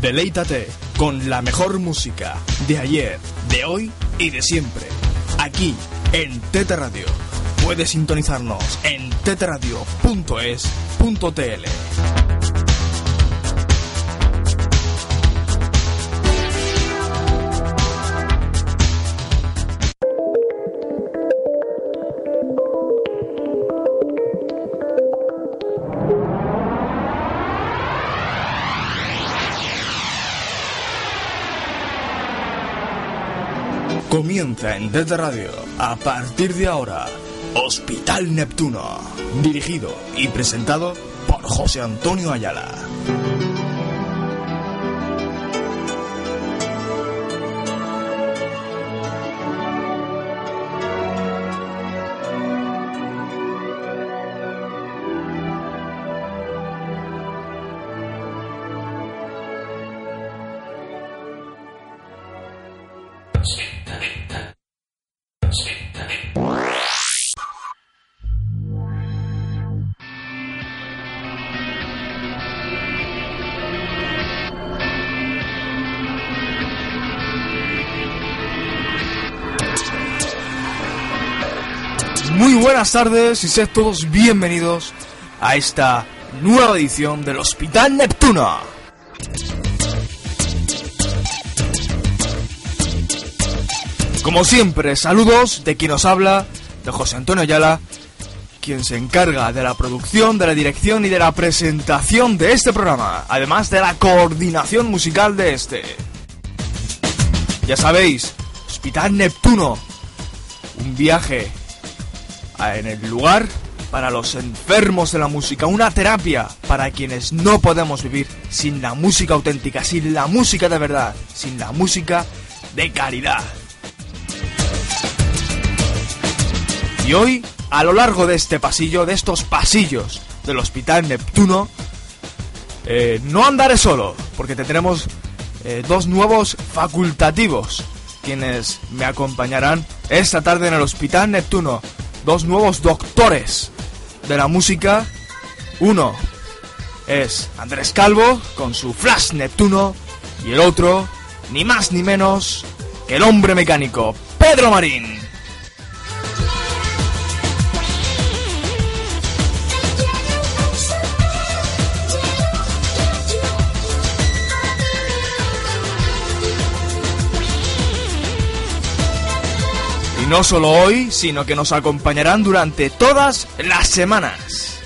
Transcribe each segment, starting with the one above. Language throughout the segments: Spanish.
Deleítate con la mejor música de ayer, de hoy y de siempre. Aquí en Tete Radio. Puedes sintonizarnos en teteradio.es.tl. Comienza en Tete Radio, a partir de ahora, Hospital Neptuno, dirigido y presentado por José Antonio Ayala. Tardes y sed todos bienvenidos a esta nueva edición del Hospital Neptuno. Como siempre, saludos de quien nos habla, de José Antonio Ayala, quien se encarga de la producción, de la dirección y de la presentación de este programa, además de la coordinación musical de este. Ya sabéis, Hospital Neptuno, un viaje en el lugar para los enfermos de la música, una terapia para quienes no podemos vivir sin la música auténtica, sin la música de verdad, sin la música de calidad. Y hoy, a lo largo de este pasillo, de estos pasillos del Hospital Neptuno, eh, no andaré solo, porque tendremos eh, dos nuevos facultativos, quienes me acompañarán esta tarde en el Hospital Neptuno. Dos nuevos doctores de la música. Uno es Andrés Calvo con su Flash Neptuno y el otro, ni más ni menos que el hombre mecánico, Pedro Marín. Y no solo hoy, sino que nos acompañarán durante todas las semanas.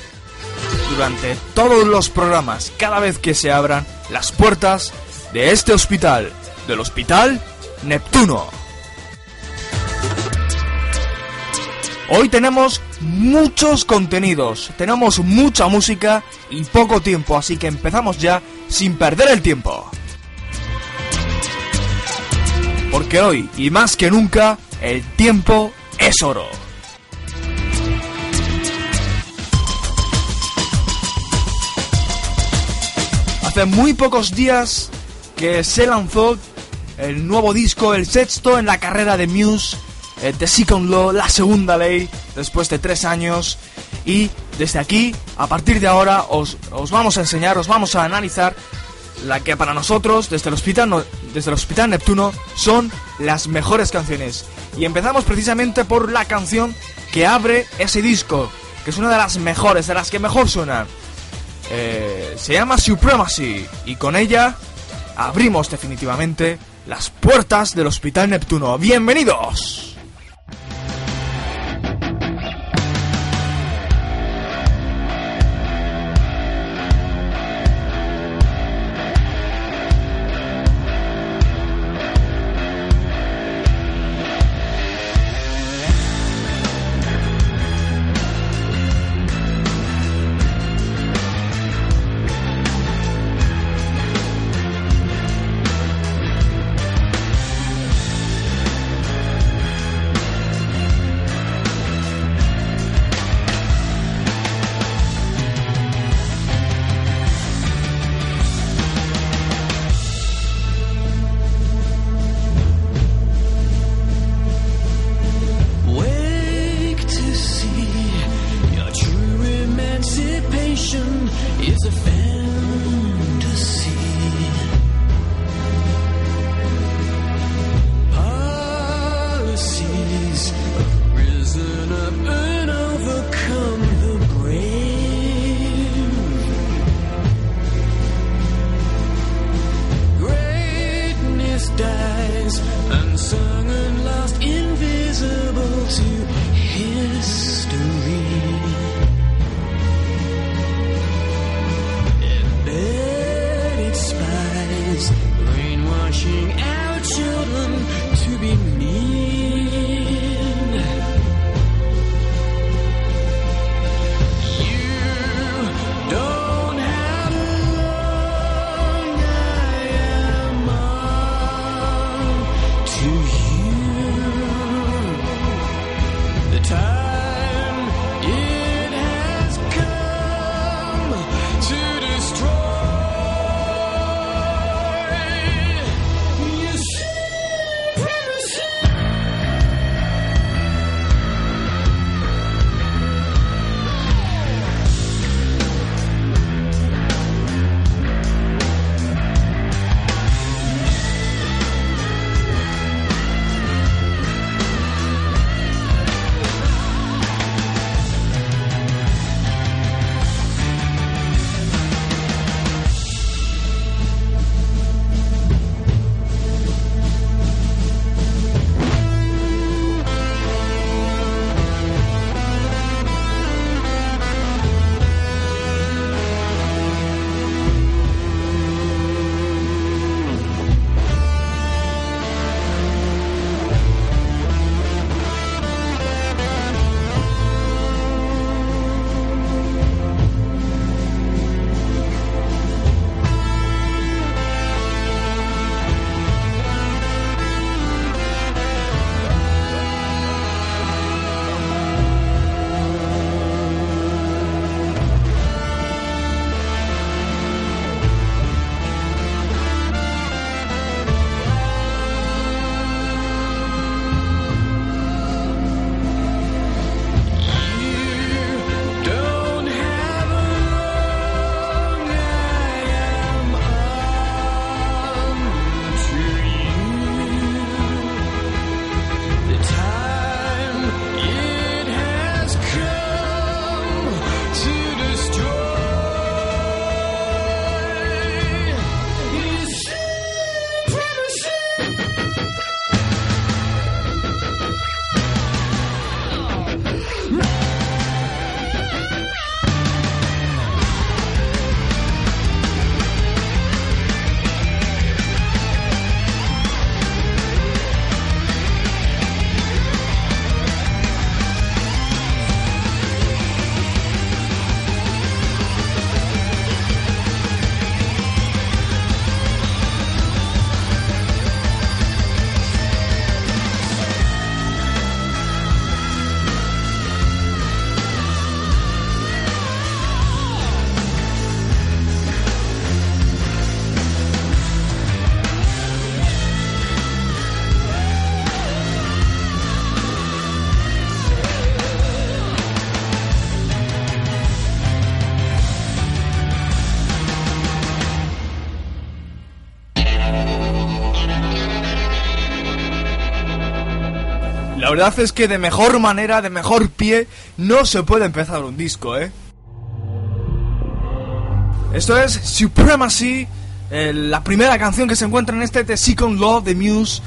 Durante todos los programas, cada vez que se abran las puertas de este hospital, del Hospital Neptuno. Hoy tenemos muchos contenidos, tenemos mucha música y poco tiempo, así que empezamos ya sin perder el tiempo. Porque hoy, y más que nunca, el tiempo es oro. Hace muy pocos días que se lanzó el nuevo disco, el sexto en la carrera de Muse, eh, The Second Law, la segunda ley, después de tres años. Y desde aquí, a partir de ahora, os, os vamos a enseñar, os vamos a analizar la que para nosotros, desde el, hospital, desde el Hospital Neptuno, son las mejores canciones. Y empezamos precisamente por la canción que abre ese disco, que es una de las mejores, de las que mejor suenan. Eh, se llama Supremacy, y con ella abrimos definitivamente las puertas del Hospital Neptuno. ¡Bienvenidos! Verdad es que de mejor manera, de mejor pie, no se puede empezar un disco, ¿eh? Esto es Supremacy, eh, la primera canción que se encuentra en este The Second Law de Muse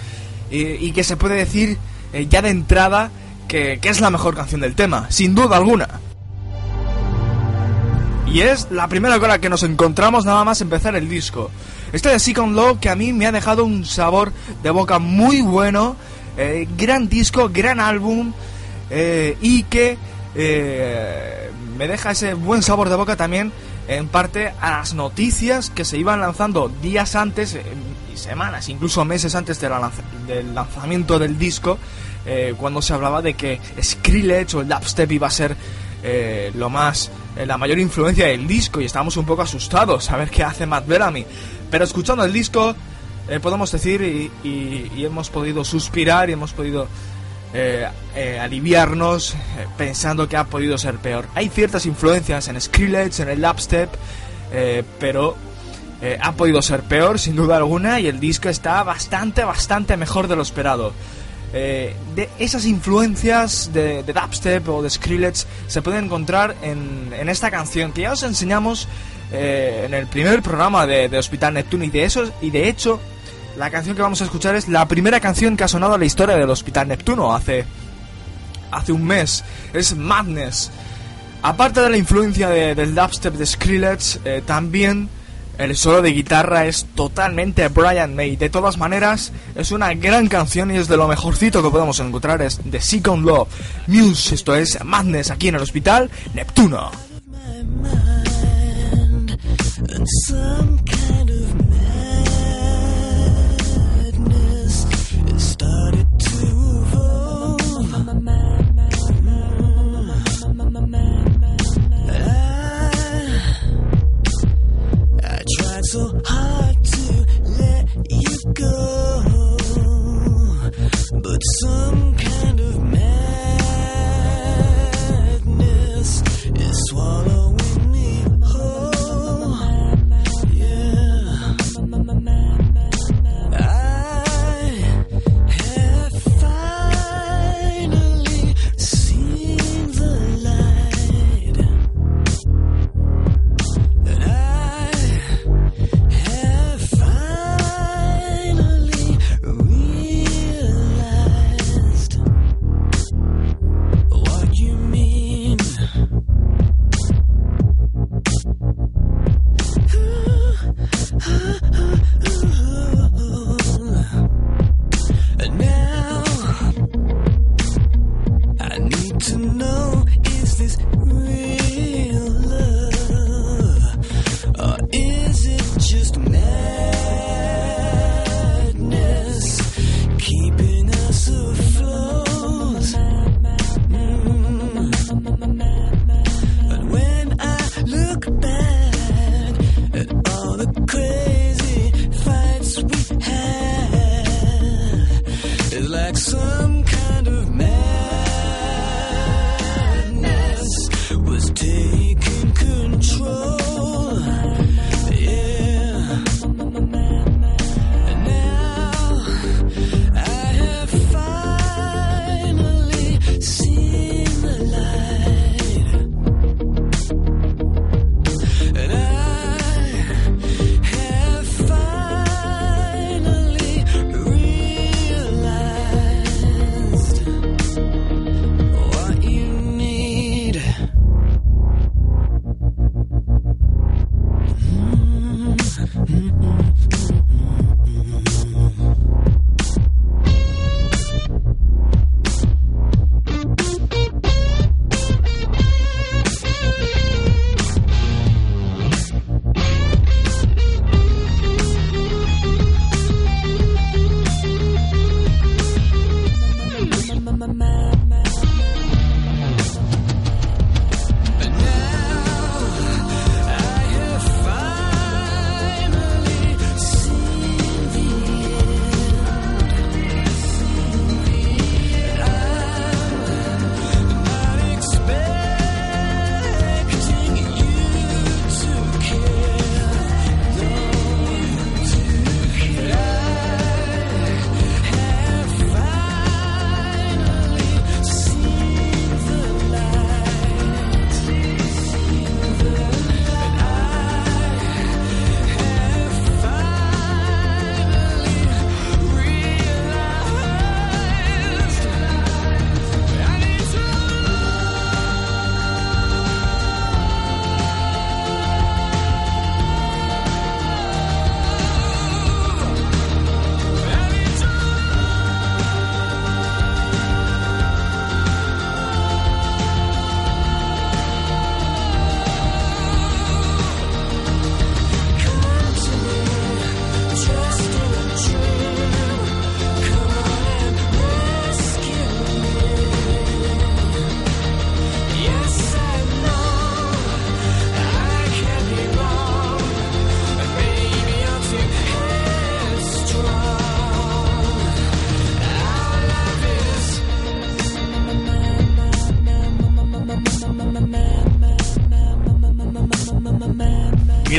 eh, y que se puede decir eh, ya de entrada que, que es la mejor canción del tema, sin duda alguna. Y es la primera la que nos encontramos nada más empezar el disco. Este de Second Law que a mí me ha dejado un sabor de boca muy bueno eh, gran disco, gran álbum eh, y que eh, me deja ese buen sabor de boca también en parte a las noticias que se iban lanzando días antes y semanas, incluso meses antes del lanzamiento del disco, cuando se hablaba de que Skrillex o el dubstep iba a ser lo más, la mayor influencia del disco y estábamos un poco asustados a ver qué hace Matt Bellamy. Pero escuchando el disco eh, podemos decir y, hemos podido suspirar y hemos podido eh, eh, aliviarnos pensando que ha podido ser peor. Hay ciertas influencias en Skrillex, en el dubstep, pero ha podido ser peor sin duda alguna y el disco está bastante, bastante mejor de lo esperado. de esas influencias de, de, dubstep o de Skrillex se pueden encontrar en, en esta canción que ya os enseñamos en el primer programa de, de Hospital Neptune y de, eso, y de hecho La canción que vamos a escuchar es la primera canción que ha sonado a la historia del Hospital Neptuno hace, hace un mes. Es Madness. Aparte de la influencia del dubstep de Skrillex, eh, también el solo de guitarra es totalmente Brian May. De todas maneras, es una gran canción y es de lo mejorcito que podemos encontrar. Es The Second Love Muse. Esto es Madness aquí en el Hospital Neptuno. Some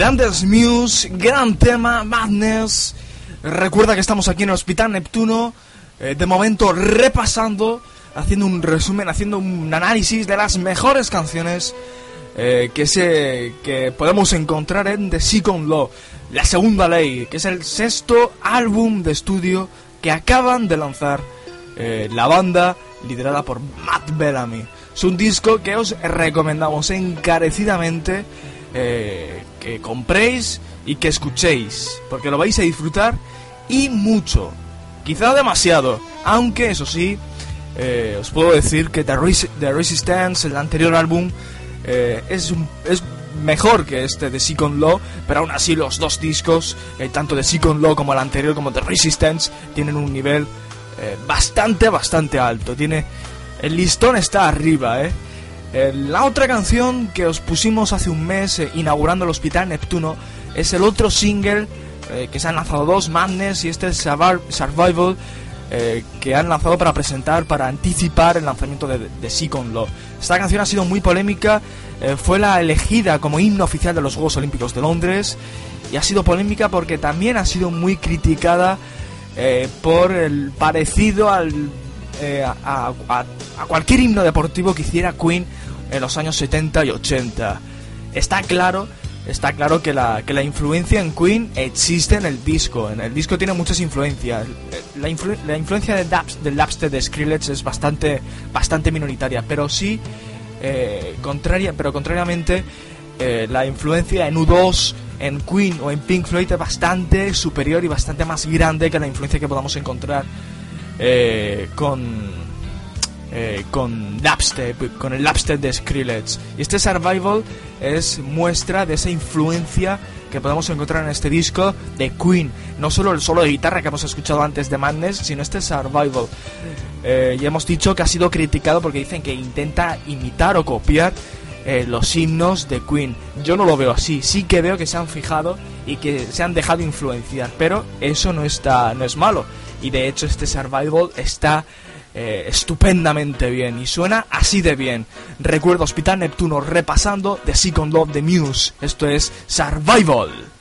Grandes Muse, gran tema, Madness. Recuerda que estamos aquí en el Hospital Neptuno, eh, de momento repasando, haciendo un resumen, haciendo un análisis de las mejores canciones eh, que, se, que podemos encontrar en The Second Law, la segunda ley, que es el sexto álbum de estudio que acaban de lanzar eh, la banda liderada por Matt Bellamy. Es un disco que os recomendamos encarecidamente que compréis y que escuchéis, porque lo vais a disfrutar y mucho, quizá demasiado, aunque eso sí, eh, os puedo decir que The, Resistance, el anterior álbum, eh, es, es mejor que este de Second Law, pero aún así los dos discos, tanto de Second Law como el anterior, como The Resistance, tienen un nivel bastante, bastante alto. Tiene el listón está arriba, ¿eh? ¿Eh? La otra canción que os pusimos hace un mes eh, inaugurando el Hospital Neptuno es el otro single eh, que se han lanzado dos, Madness y este es Survival, que han lanzado para presentar, para anticipar el lanzamiento de, de Second Law. Esta canción ha sido muy polémica, fue la elegida como himno oficial de los Juegos Olímpicos de Londres y ha sido polémica porque también ha sido muy criticada por el parecido al a, cualquier himno deportivo que hiciera Queen en los años 70 y 80. Está claro, está claro que la, que la influencia en Queen existe en el disco. En el disco tiene muchas influencias. La, influencia de del dubstep de Skrillex es bastante, bastante minoritaria, pero sí, eh, contraria, pero contrariamente, eh, la influencia en U2 en Queen o en Pink Floyd es bastante superior y bastante más grande que la influencia que podamos encontrar eh, con eh, con con el Lapstep de Skrillex. Y este Survival es muestra de esa influencia que podemos encontrar en este disco de Queen. No solo el solo de guitarra que hemos escuchado antes de Madness, sino este Survival. Eh, ya hemos dicho que ha sido criticado porque dicen que intenta imitar o copiar eh, los himnos de Queen. Yo no lo veo así. Sí que veo que se han fijado y que se han dejado influenciar, pero eso no está, no es malo y de hecho este Survival está eh, estupendamente bien y suena así de bien. Recuerdo Hospital Neptuno repasando The Second Love de Muse. Esto es Survival.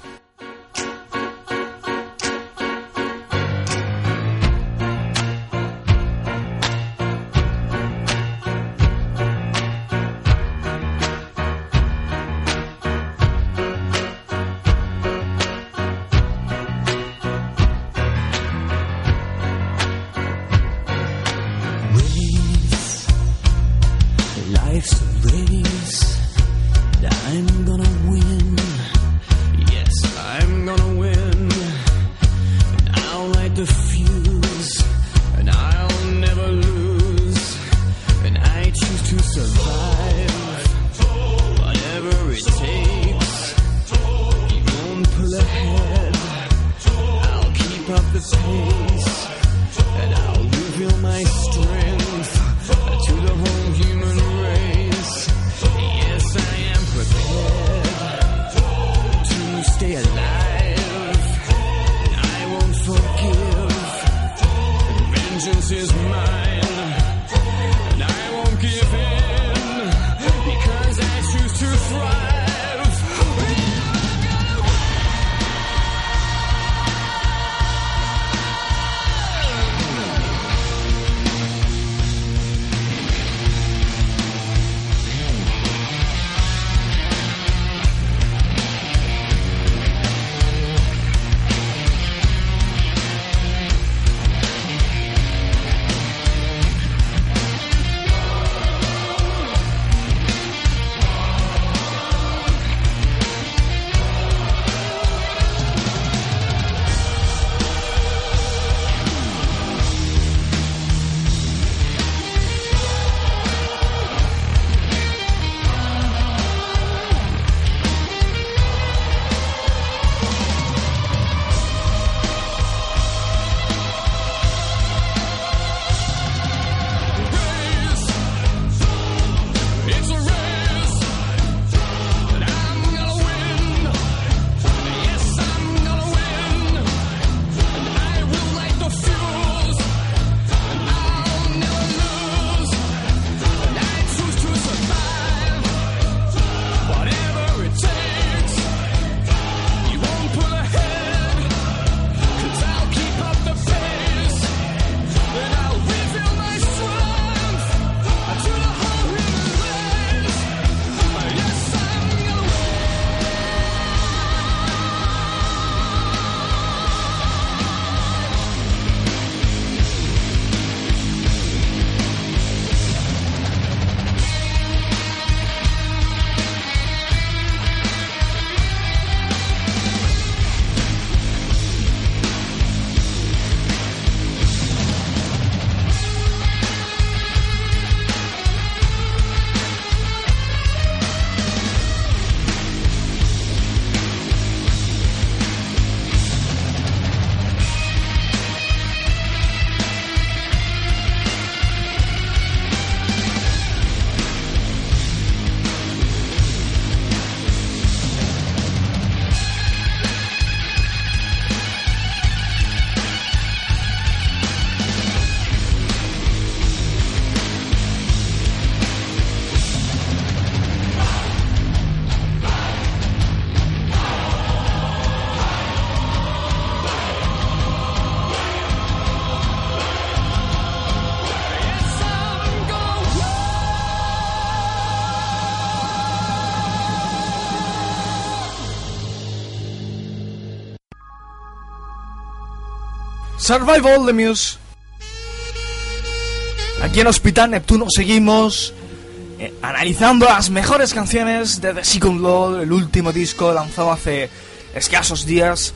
Survival the Muse. Aquí en Hospital Neptuno seguimos eh, analizando las mejores canciones de The Second Law, el último disco lanzado hace escasos días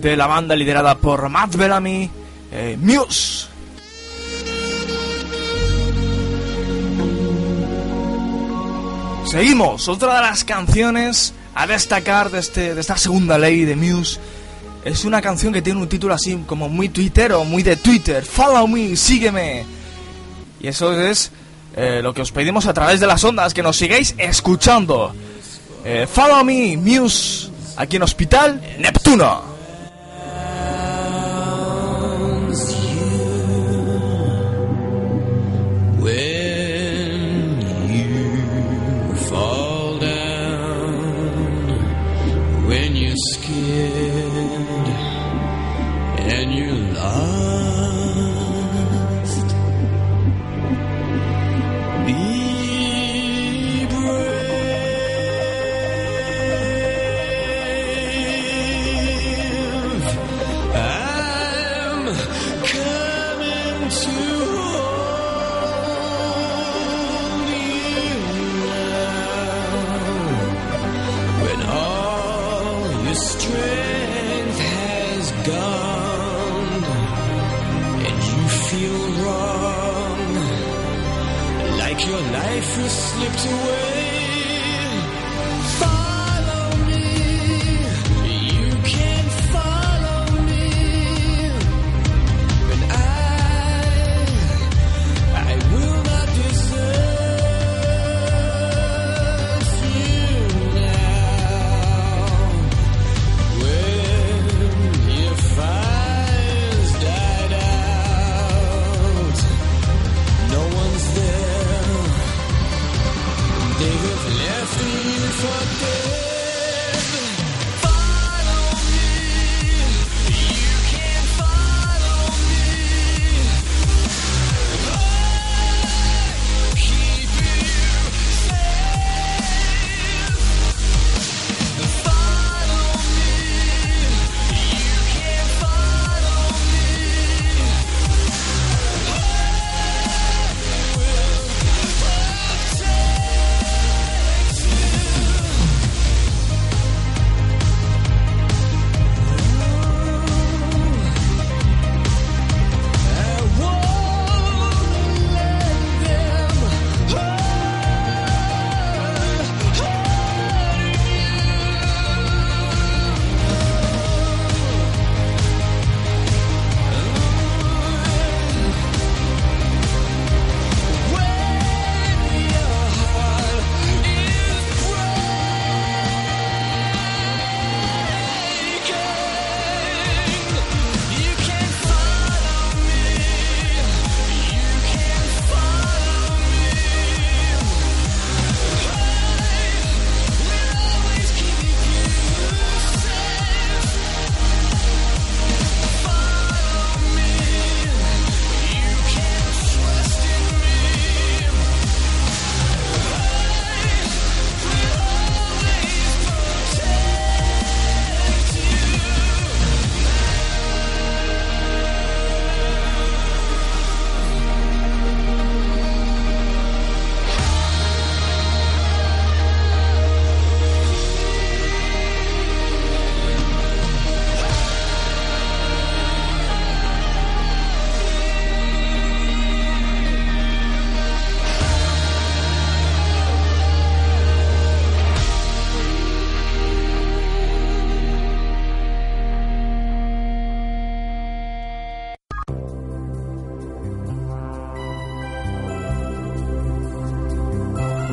de la banda liderada por Matt Bellamy, eh, Muse. Seguimos, otra de las canciones a destacar de, este, de esta segunda ley de Muse es una canción que tiene un título así como muy o muy de Twitter. Follow me, sígueme. Y eso es eh, lo que os pedimos a través de las ondas, que nos sigáis escuchando. Eh, follow me, Muse, aquí en Hospital Neptuno.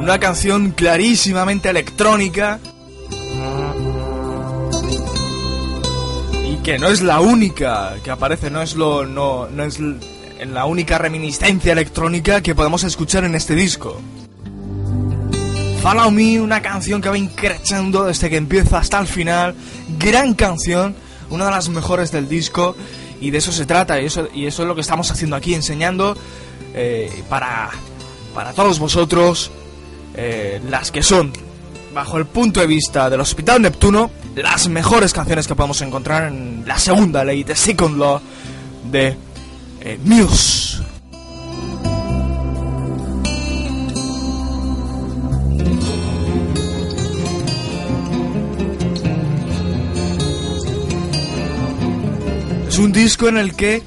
Una canción clarísimamente electrónica. Y que no es la única que aparece, no es lo. no, no es la única reminiscencia electrónica que podemos escuchar en este disco. Follow Me, una canción que va increchando desde que empieza hasta el final. Gran canción, una de las mejores del disco. Y de eso se trata, y eso, y eso es lo que estamos haciendo aquí, enseñando eh, para, para todos vosotros eh, las que son, bajo el punto de vista del Hospital Neptuno, las mejores canciones que podemos encontrar en la segunda ley de Second Law de eh, Muse. Es un disco en el que,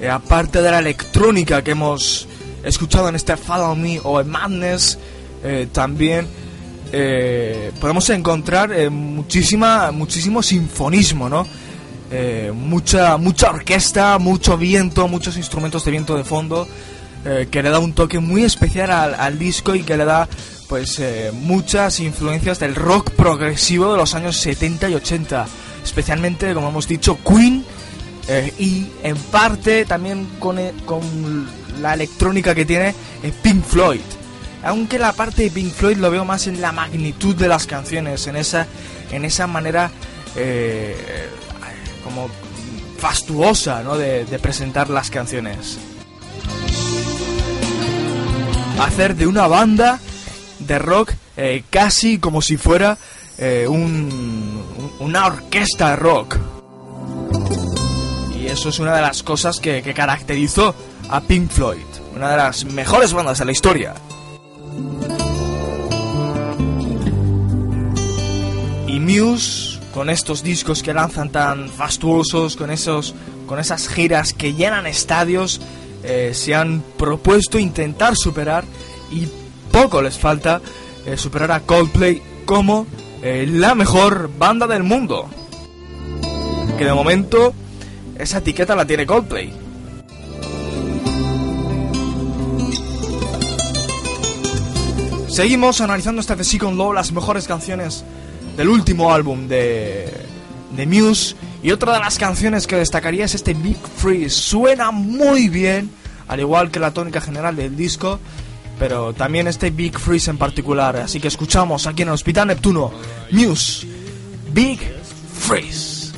eh, aparte de la electrónica que hemos escuchado en este Follow Me o en Madness, eh, también eh, podemos encontrar eh, muchísima, muchísimo sinfonismo, ¿no? Mucha, mucha orquesta, mucho viento, muchos instrumentos de viento de fondo, que le da un toque muy especial al, al disco y que le da pues muchas influencias del rock progresivo de los años 70 y 80, especialmente, como hemos dicho, Queen y en parte también con, con la electrónica que tiene Pink Floyd. Aunque la parte de Pink Floyd lo veo más en la magnitud de las canciones, en esa, en esa manera eh, como fastuosa ¿no? de, de presentar las canciones. Hacer de una banda de rock eh, casi como si fuera eh, un- un- una orquesta de rock. Y eso es una de las cosas que caracterizó a Pink Floyd, una de las mejores bandas de la historia. Y Muse, con estos discos que lanzan tan fastuosos, con, esos, con esas giras que llenan estadios, eh, se han propuesto intentar superar y poco les falta eh, superar a Coldplay como eh, la mejor banda del mundo. Que de momento esa etiqueta la tiene Coldplay. Seguimos analizando este The Second Law, las mejores canciones del último álbum de, de Muse. Y otra de las canciones que destacaría es este Big Freeze. Suena muy bien, al igual que la tónica general del disco, pero también este Big Freeze en particular. Así que escuchamos aquí en el Hospital Neptuno, Muse, Big Freeze.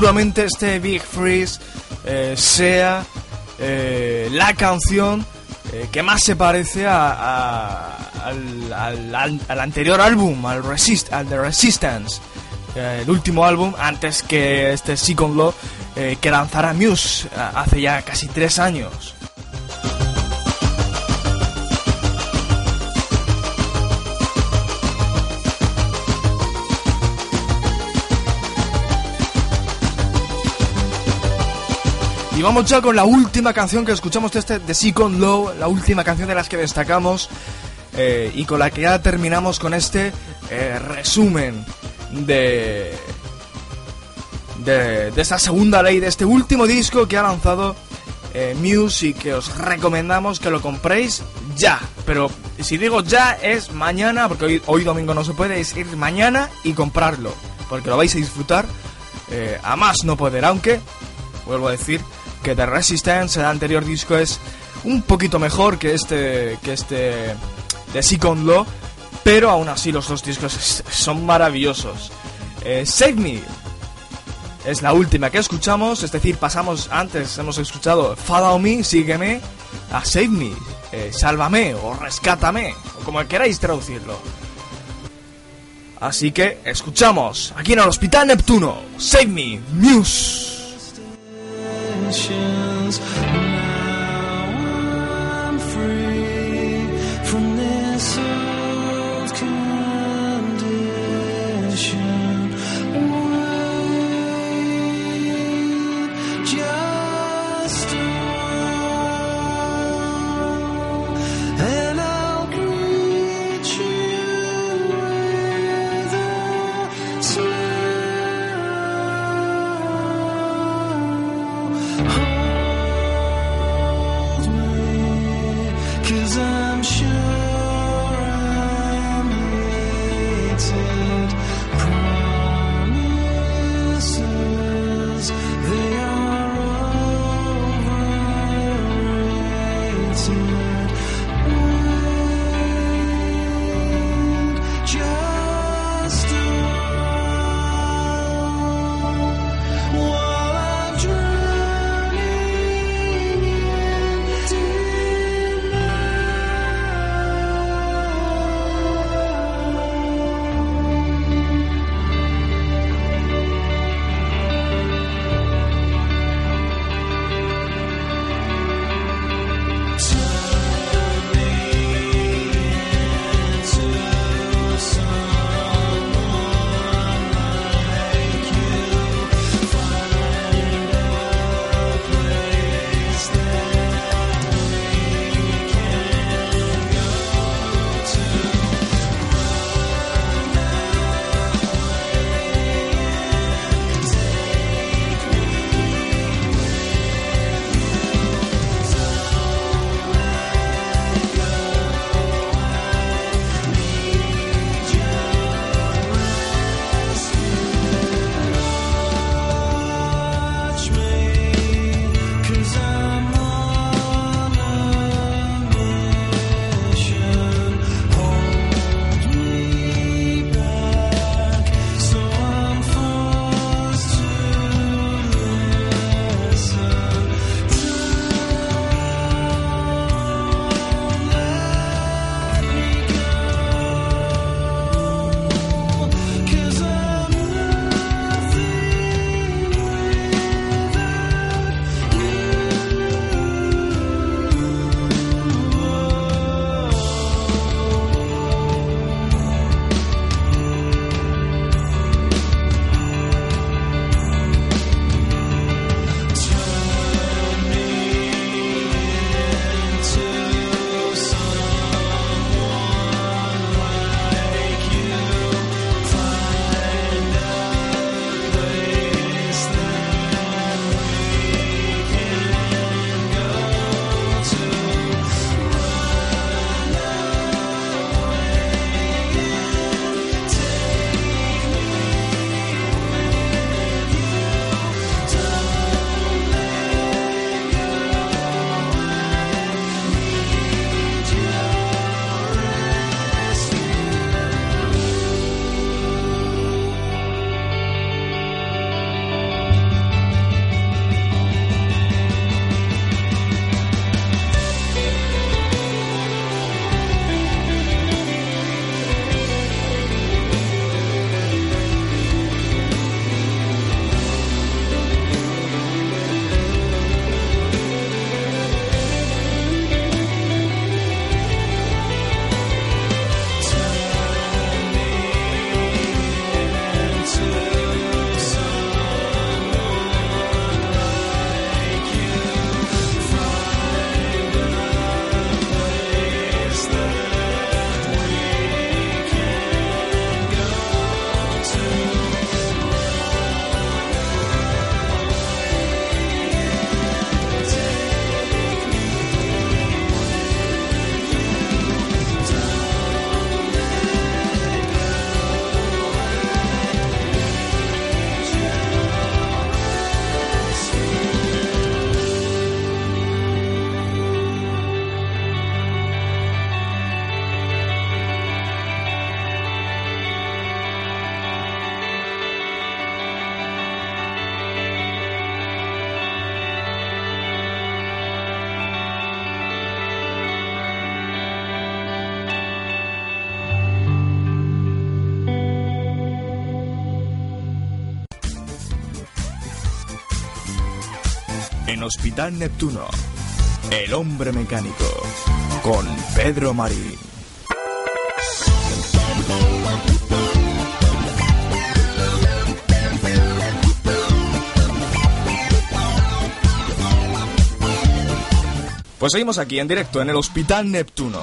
Seguramente este Big Freeze eh, sea eh, la canción eh, que más se parece a, al, anterior álbum, al, Resist, al The Resistance, el último álbum antes que este Second Law que lanzara Muse hace ya casi tres años. Y vamos ya con la última canción que escuchamos de este de Second Low, la última canción de las que destacamos eh, y con la que ya terminamos con este eh, resumen de, de de esta segunda ley de este último disco que ha lanzado eh, Muse y que os recomendamos que lo compréis ya. Pero si digo ya es mañana, porque hoy, domingo no se puede, es ir mañana y comprarlo, porque lo vais a disfrutar eh, a más no poder, aunque vuelvo a decir que The Resistance, el anterior disco, es un poquito mejor que este, que este de Second Law, pero aún así los dos discos son maravillosos. Eh, Save Me es la última que escuchamos, es decir, pasamos antes, hemos escuchado Follow Me, sígueme, a Save Me, eh, sálvame o rescátame, o como queráis traducirlo. Así que escuchamos aquí en el Hospital Neptuno, Save Me, Muse. intentions. En Hospital Neptuno, El hombre mecánico, con Pedro Marín. Pues seguimos aquí en directo en el Hospital Neptuno.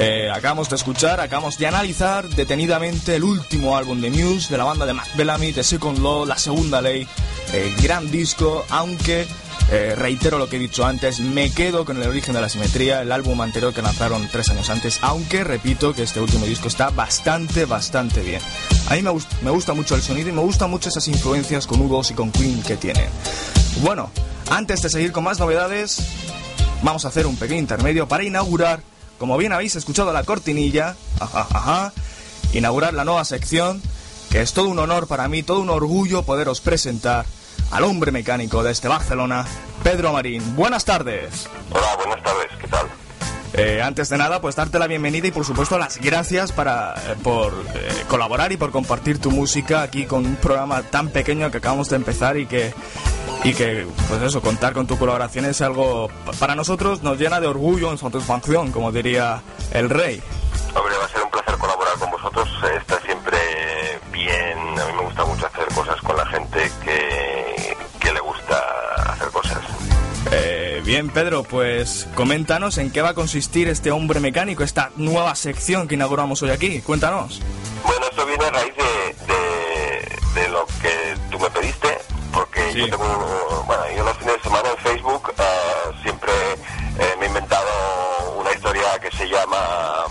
Eh, acabamos de escuchar, acabamos de analizar detenidamente el último álbum de Muse de la banda de Matt Bellamy, The Second Law, La Segunda Ley, eh, gran disco, aunque eh, reitero lo que he dicho antes, me quedo con el origen de la simetría, el álbum anterior que lanzaron tres años antes, aunque repito que este último disco está bastante, bastante bien. A mí me, gust- me gusta mucho el sonido y me gustan mucho esas influencias con U2 y con Queen que tiene. Bueno, antes de seguir con más novedades, vamos a hacer un pequeño intermedio para inaugurar, como bien habéis escuchado la cortinilla, ajá, ajá, inaugurar la nueva sección, que es todo un honor para mí, todo un orgullo poderos presentar al hombre mecánico de este Barcelona, Pedro Marín. Buenas tardes. Hola, buenas tardes, ¿qué tal? Eh, antes de nada, pues darte la bienvenida y por supuesto las gracias para, eh, por eh, colaborar y por compartir tu música aquí con un programa tan pequeño que acabamos de empezar y que, y que pues eso, contar con tu colaboración es algo, pa- para nosotros nos llena de orgullo en satisfacción, como diría el rey. Hombre, va a ser un placer colaborar con vosotros, eh, está siempre bien, a mí me gusta mucho hacer cosas con la gente bien, Pedro, pues coméntanos en qué va a consistir este hombre mecánico, esta nueva sección que inauguramos hoy aquí. Cuéntanos. Bueno, esto viene a raíz de, de, de lo que tú me pediste, porque Sí. yo tengo, bueno, yo los fines de semana en Facebook eh, siempre eh, me he inventado una historia que se llama,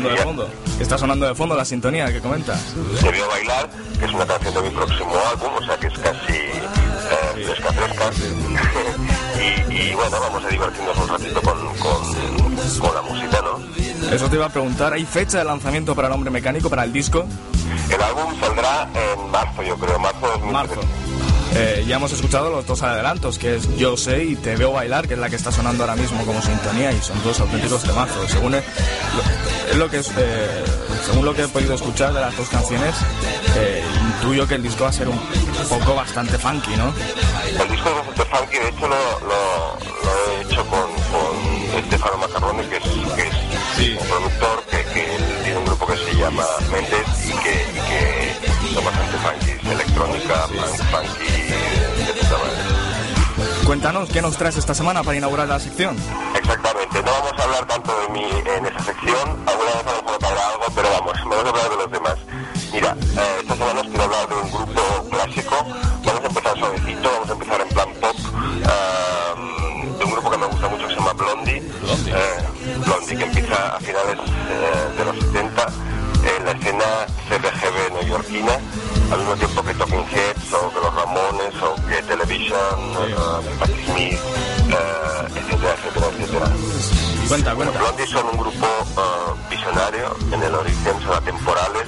sonando de. Está sonando de fondo la sintonía que comentas. te veo bailar, que es una canción de mi próximo álbum, o sea que es casi eh, fresca, fresca. y, y bueno, vamos a divertirnos un ratito con, con, con la música, ¿no? Eso te iba a preguntar, ¿hay fecha de lanzamiento para el hombre mecánico, para el disco? El álbum saldrá en marzo, yo creo, marzo de 2013. Marzo. Eh, ya hemos escuchado los dos adelantos, que es Yo sé y Te veo bailar, que es la que está sonando ahora mismo como sintonía, y son dos auténticos temazos. Según, es lo que es, eh, según lo que he podido escuchar de las dos canciones, eh, intuyo que el disco va a ser un poco bastante funky, ¿no? El disco es bastante funky, de hecho lo, lo, lo he hecho con, con Estefano Macarrone, que es, que es Sí. un productor que, tiene un grupo que se llama Méndez y que, y que son bastante funky, es electrónica, funky, de puta madre. Cuéntanos, ¿qué nos traes esta semana para inaugurar la sección? Exactamente, no vamos a hablar tanto de mí en sección, alguna vez a lo mejor caerá algo, pero vamos, vamos a hablar de los demás. Mira, eh, esta semana os quiero hablar de un grupo clásico, vamos a empezar suavecito, vamos a empezar en plan pop, ah, de un grupo que me gusta mucho que se llama Blondie, Eh, Blondie que empieza a finales eh, de los 70 en la escena CBGB neoyorquina, al mismo tiempo que Talking los Ramones o que Television, eh, Patti Smith, eh, etcétera, etcétera, etcétera. Cuenta, cuenta. Blondie son un grupo eh, visionario en el origen, son atemporales.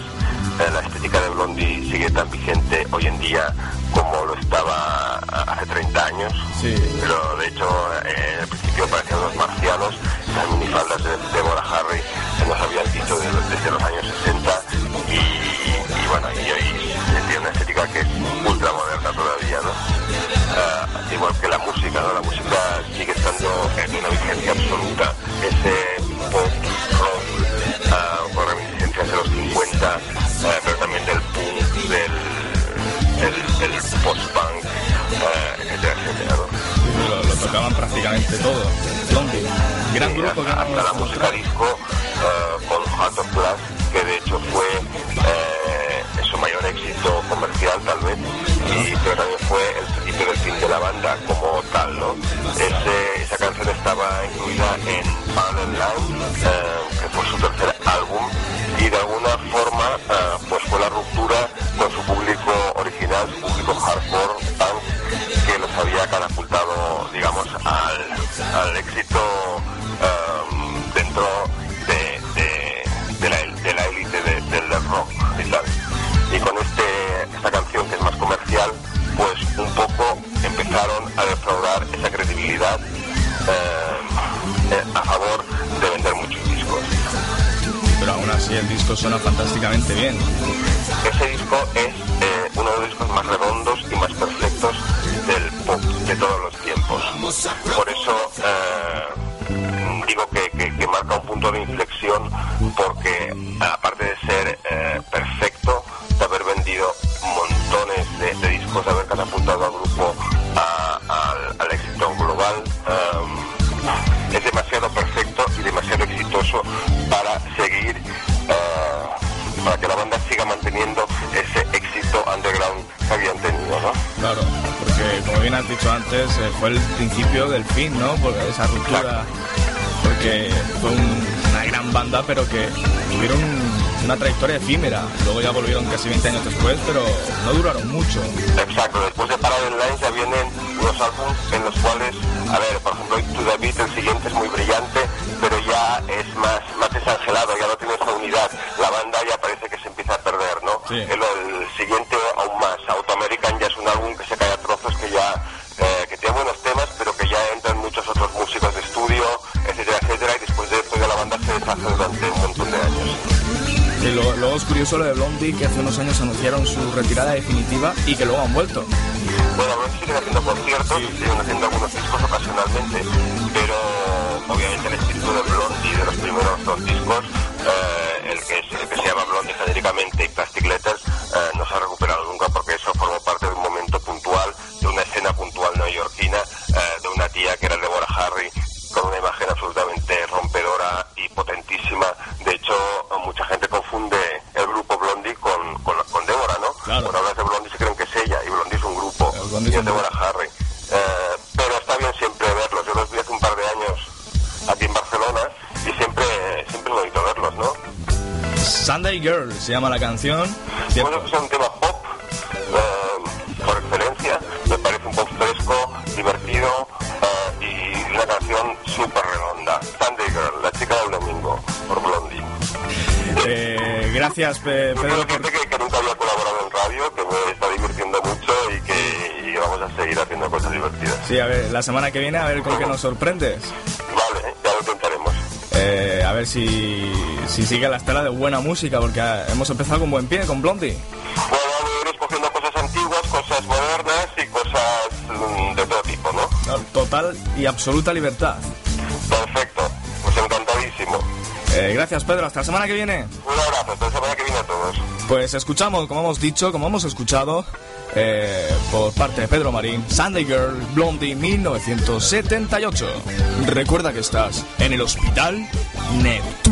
Eh, la estética de Blondie sigue tan vigente hoy en día como lo estaba hace 30 años. Sí. Pero de hecho, eh, al principio parecían los marcianos, las minifaldas de Deborah Harry se nos habían de- desde los años 60 y, y bueno, y hoy Ah, igual que la música, ¿no? La música sigue estando en una vigencia absoluta. Ese pop rock ah, con reminiscencias de los 50, ah, pero también del punk, del, del, del post-punk, etcétera, etcétera, ¿no? Lo, lo tocaban prácticamente todo. Gran Sí, grupo hasta la música disco al, éxito em, dentro de, de, de la, de la élite de- del rock y tal. Y con este, esta canción que es más comercial, pues un poco empezaron a defraudar esa credibilidad eh, eh, a favor de vender muchos discos. Pero aún así el disco suena fantásticamente bien. Ese disco es fin, ¿no? Por esa ruptura. Porque fue un- una gran banda, pero que tuvieron una trayectoria efímera. Luego ya volvieron casi 20 años después, pero no duraron mucho. Exacto, después de Parallel Lines ya vienen unos álbumes en los cuales, a ver, por ejemplo, To The Beat, el siguiente es muy brillante, pero ya es más, más desangelado, ya curioso lo de Blondie, que hace unos años anunciaron su retirada definitiva y que luego han vuelto. Bueno, Blondie siguen haciendo conciertos, siguen haciendo algunos discos ocasionalmente, pero obviamente el espíritu de Blondie de los primeros dos Sunday Girl se llama la canción. Bueno, es un tema pop eh, por excelencia. Me parece un pop fresco, divertido eh, y una canción súper redonda. Sunday Girl, la chica del domingo, por Blondie. Eh, gracias, Pe- Yo Pedro, quiero por... que, que nunca había colaborado en radio, que me está divirtiendo mucho y que y vamos a seguir haciendo cosas divertidas. Sí, a ver, la semana que viene a ver con qué nos sorprendes. A ver si, si sigue la estela de buena música, porque ah, hemos empezado con buen pie, con Blondie. Bueno, ir escogiendo cosas antiguas, cosas modernas y cosas mm, de todo tipo, ¿no? No, Total y absoluta libertad. Perfecto, pues encantadísimo. Eh, gracias, Pedro. Hasta la semana que viene. Un abrazo, hasta la semana que viene a todos. Pues escuchamos, como hemos dicho, como hemos escuchado, eh, por parte de Pedro Marín, Sunday Girl, Blondie 1978. Recuerda que estás en el Hospital Neptuno.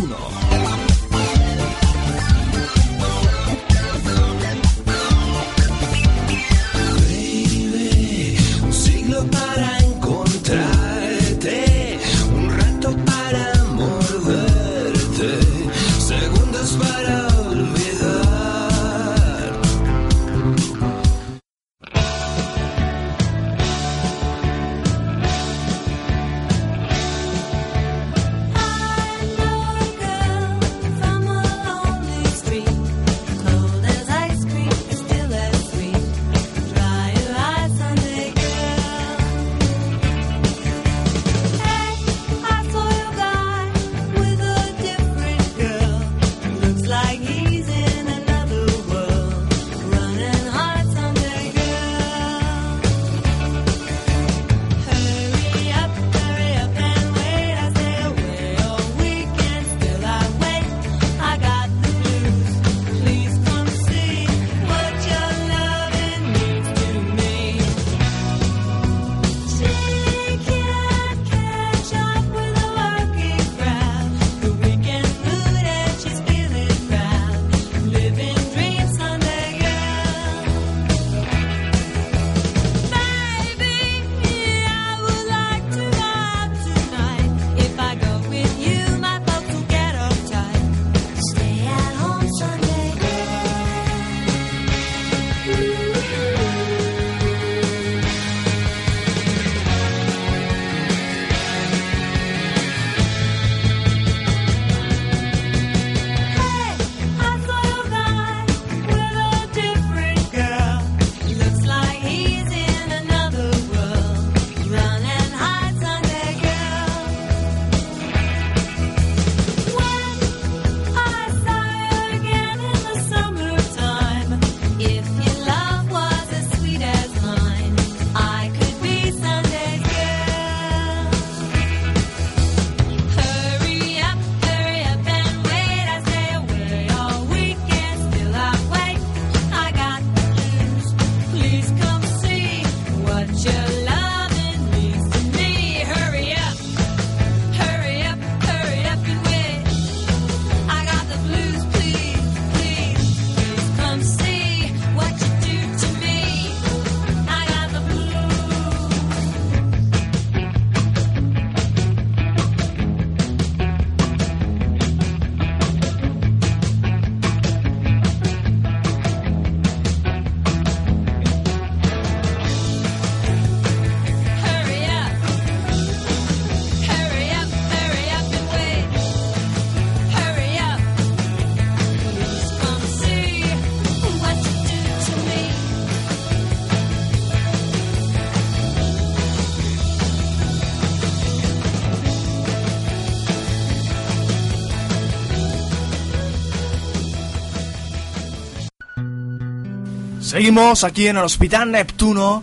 Seguimos aquí en el Hospital Neptuno.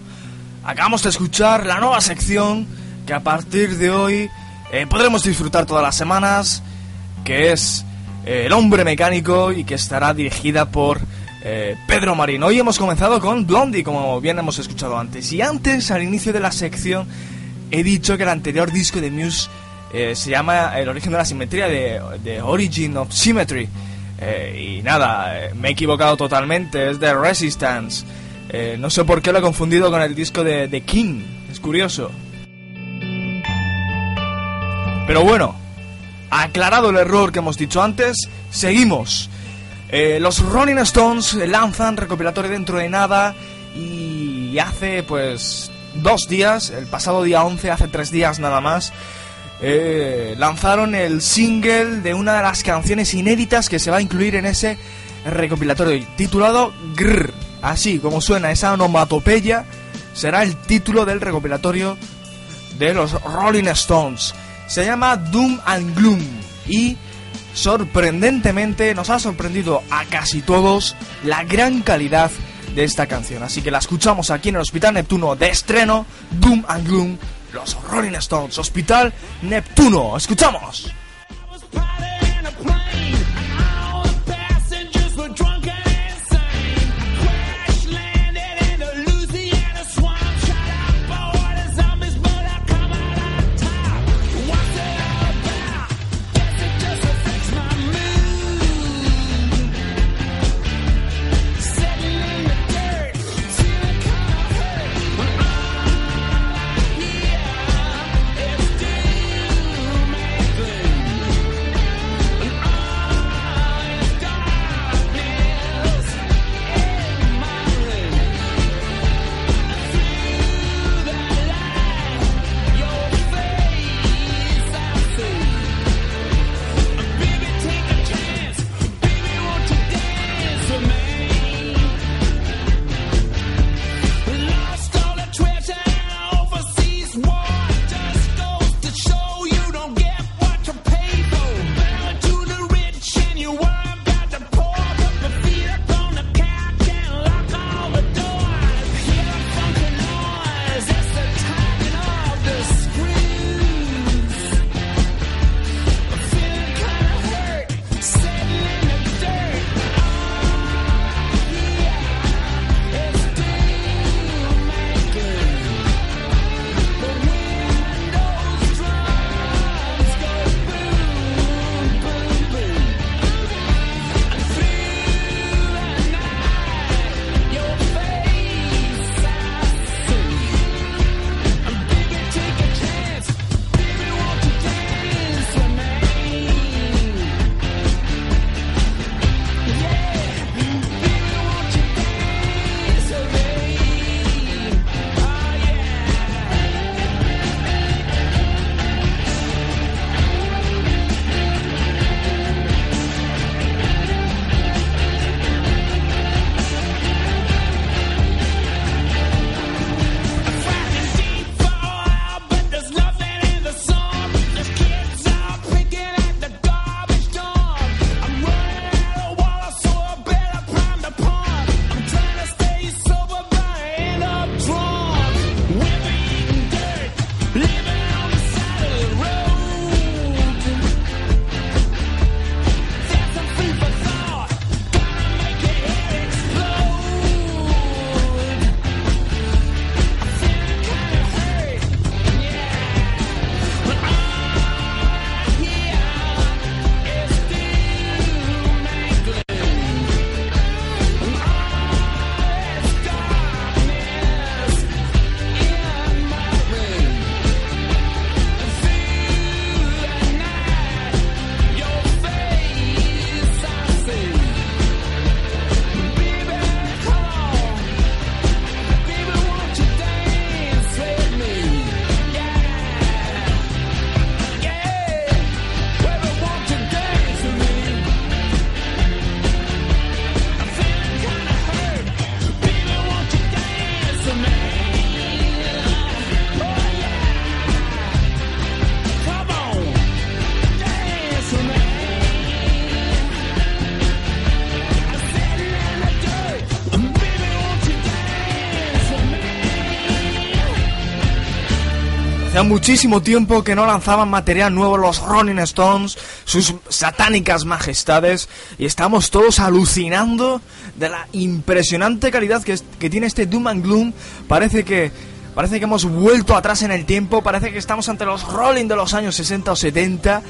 Acabamos de escuchar la nueva sección que a partir de hoy eh, podremos disfrutar todas las semanas, que es eh, El hombre mecánico y que estará dirigida por eh, Pedro Marín. Hoy hemos comenzado con Blondie, como bien hemos escuchado antes. Y antes, al inicio de la sección, he dicho que el anterior disco de Muse eh, se llama El origen de la simetría, de, de Origin of Symmetry. Eh, y nada, eh, me he equivocado totalmente, es de Resistance. Eh, no sé por qué lo he confundido con el disco de The King, es curioso. Pero bueno, aclarado el error que hemos dicho antes, seguimos. Eh, los Rolling Stones lanzan recopilatorio dentro de nada y hace pues dos días, el pasado día 11, hace tres días nada más, eh, lanzaron el single de una de las canciones inéditas que se va a incluir en ese recopilatorio titulado Grrr. Así como suena esa onomatopeya, será el título del recopilatorio de los Rolling Stones. Se llama Doom and Gloom y sorprendentemente nos ha sorprendido a casi todos la gran calidad de esta canción. Así que la escuchamos aquí en el Hospital Neptuno de estreno, Doom and Gloom, los Rolling Stones, Hospital Neptuno. Escuchamos. Muchísimo tiempo que no lanzaban material nuevo los Rolling Stones, sus satánicas majestades, y estamos todos alucinando de la impresionante calidad que, tiene este Doom and Gloom. Parece que, parece que hemos vuelto atrás en el tiempo, parece que estamos ante los Rolling de los años 60 o 70,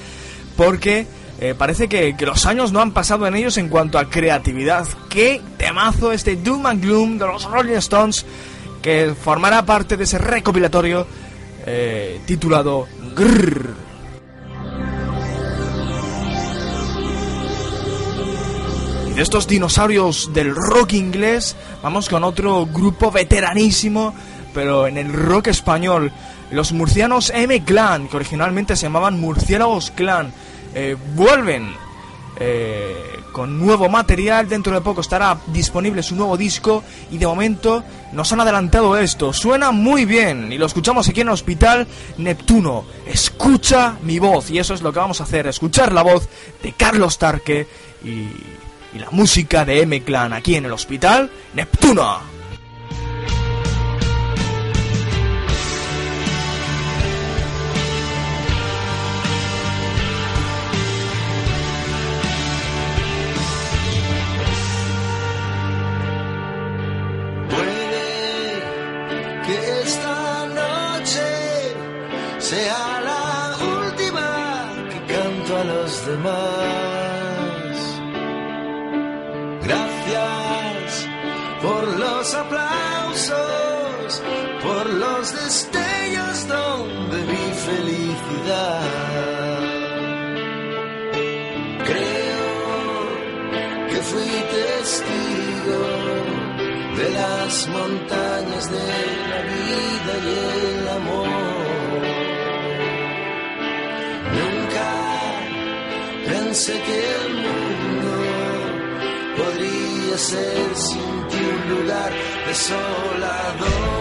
porque eh, parece que, que los años no han pasado en ellos en cuanto a creatividad. ¡Qué temazo este Doom and Gloom de los Rolling Stones! que formará parte de ese recopilatorio eh, titulado Grrr. Y de estos dinosaurios del rock inglés, vamos con otro grupo veteranísimo, pero en el rock español. Los murcianos M-Clan, que originalmente se llamaban Murciélagos Clan, eh, vuelven eh, con nuevo material. Dentro de poco estará disponible su nuevo disco. Y de momento nos han adelantado esto. Suena muy bien. Y lo escuchamos aquí en el hospital Neptuno. Escucha mi voz. Y eso es lo que vamos a hacer. Escuchar la voz de Carlos Tarque y, y la música de M-Clan aquí en el hospital Neptuno. Gracias por los aplausos, por los destellos donde vi felicidad. Creo que fui testigo de las montañas de la vida y el amor. Nunca pensé que el mundo ser sin ti un lugar desolador.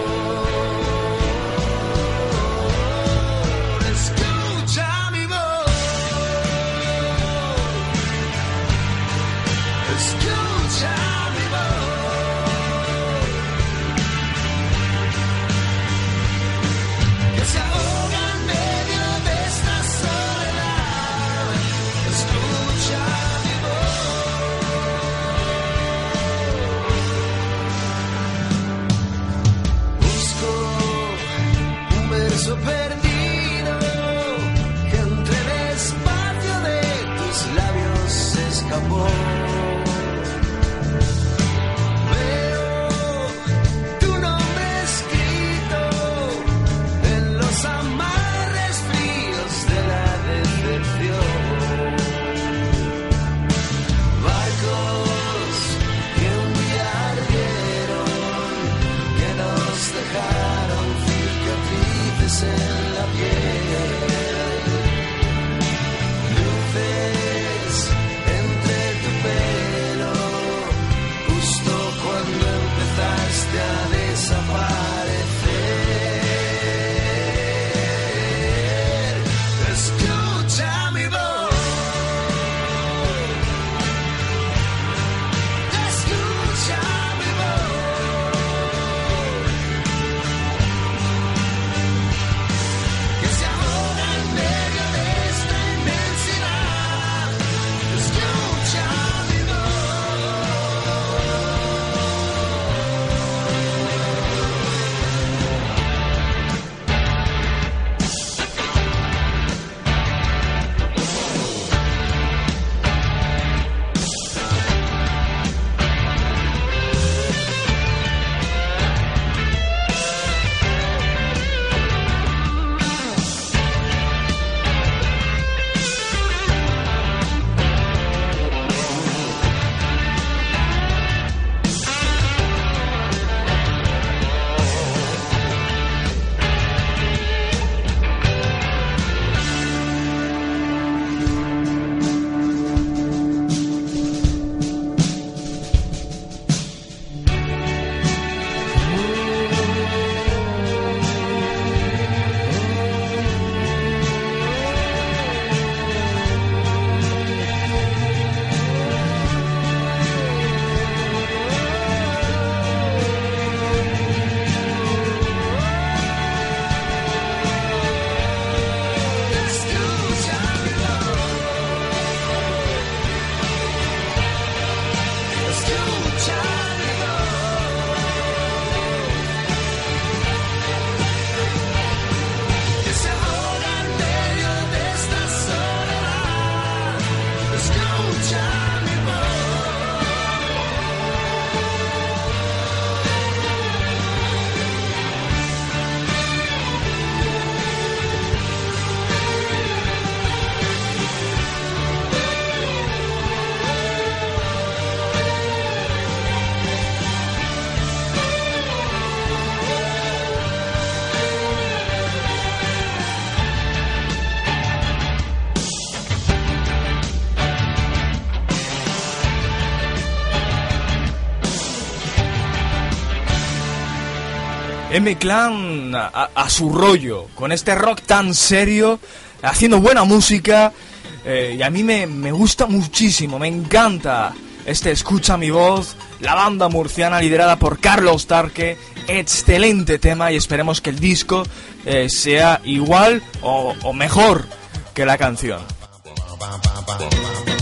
M-Clan a, su rollo, con este rock tan serio, haciendo buena música. eh, y a mí me, me gusta muchísimo, me encanta este Escucha mi voz, la banda murciana liderada por Carlos Tarque. Excelente tema y esperemos que el disco eh, sea igual o, o mejor que la canción.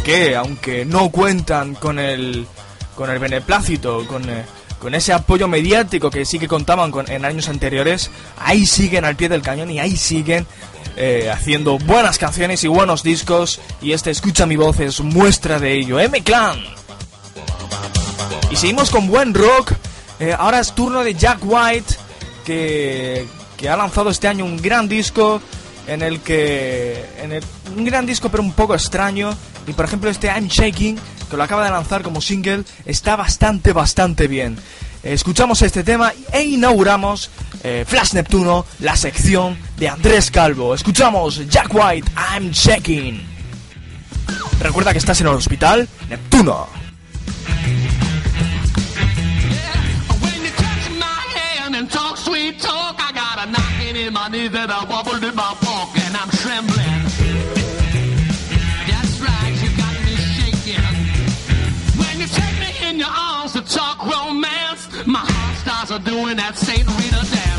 Que aunque no cuentan con el, con el beneplácito, con, eh, con ese apoyo mediático que sí que contaban con, en años anteriores, ahí siguen al pie del cañón y ahí siguen eh, haciendo buenas canciones y buenos discos. Y este Escucha mi voz es muestra de ello. M-Clan. Y seguimos con buen rock. Eh, ahora es turno de Jack White, que, que ha lanzado este año un gran disco en el que... En el- un gran disco pero un poco extraño. Y por ejemplo este I'm Shaking, que lo acaba de lanzar como single, está bastante, bastante bien. Escuchamos este tema e inauguramos eh, Flash Neptuno, la sección de Andrés Calvo. Escuchamos Jack White, I'm Shaking. Recuerda que estás en el hospital Neptuno. Knocking wobbled heart starts a doing that Saint Rita dance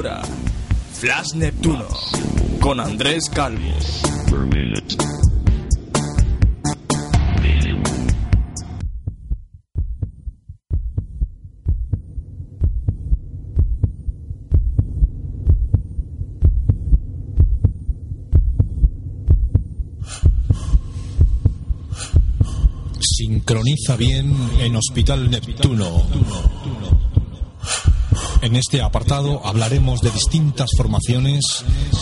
ahora, Flash Neptuno, con Andrés Calvo. Sincroniza bien en Hospital Neptuno. En este apartado hablaremos de distintas formaciones,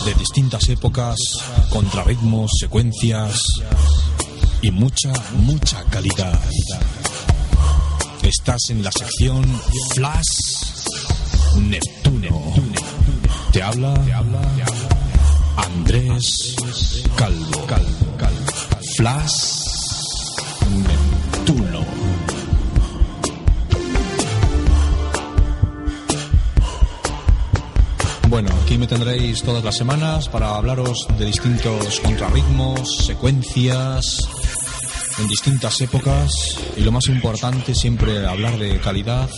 de distintas épocas, contrarritmos, secuencias y mucha, mucha calidad. Estás en la sección Flash Neptuno. Te habla Andrés Calvo. Flash me tendréis todas las semanas para hablaros de distintos contrarritmos, secuencias, en distintas épocas y lo más importante siempre hablar de calidad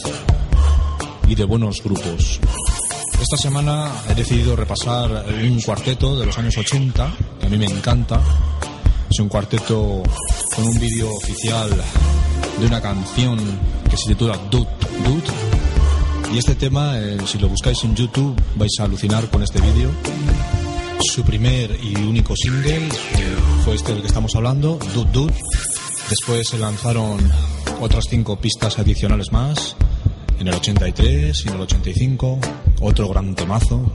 y de buenos grupos. Esta semana he decidido repasar un cuarteto de los años 80, que a mí me encanta. Es un cuarteto con un vídeo oficial de una canción que se titula Dude, Dude. Y este tema, eh, si lo buscáis en YouTube, vais a alucinar con este vídeo. Su primer y único single eh, fue este del que estamos hablando, Dude, Dude. Después se lanzaron otras cinco pistas adicionales más en el 83 y en el 85, otro gran temazo,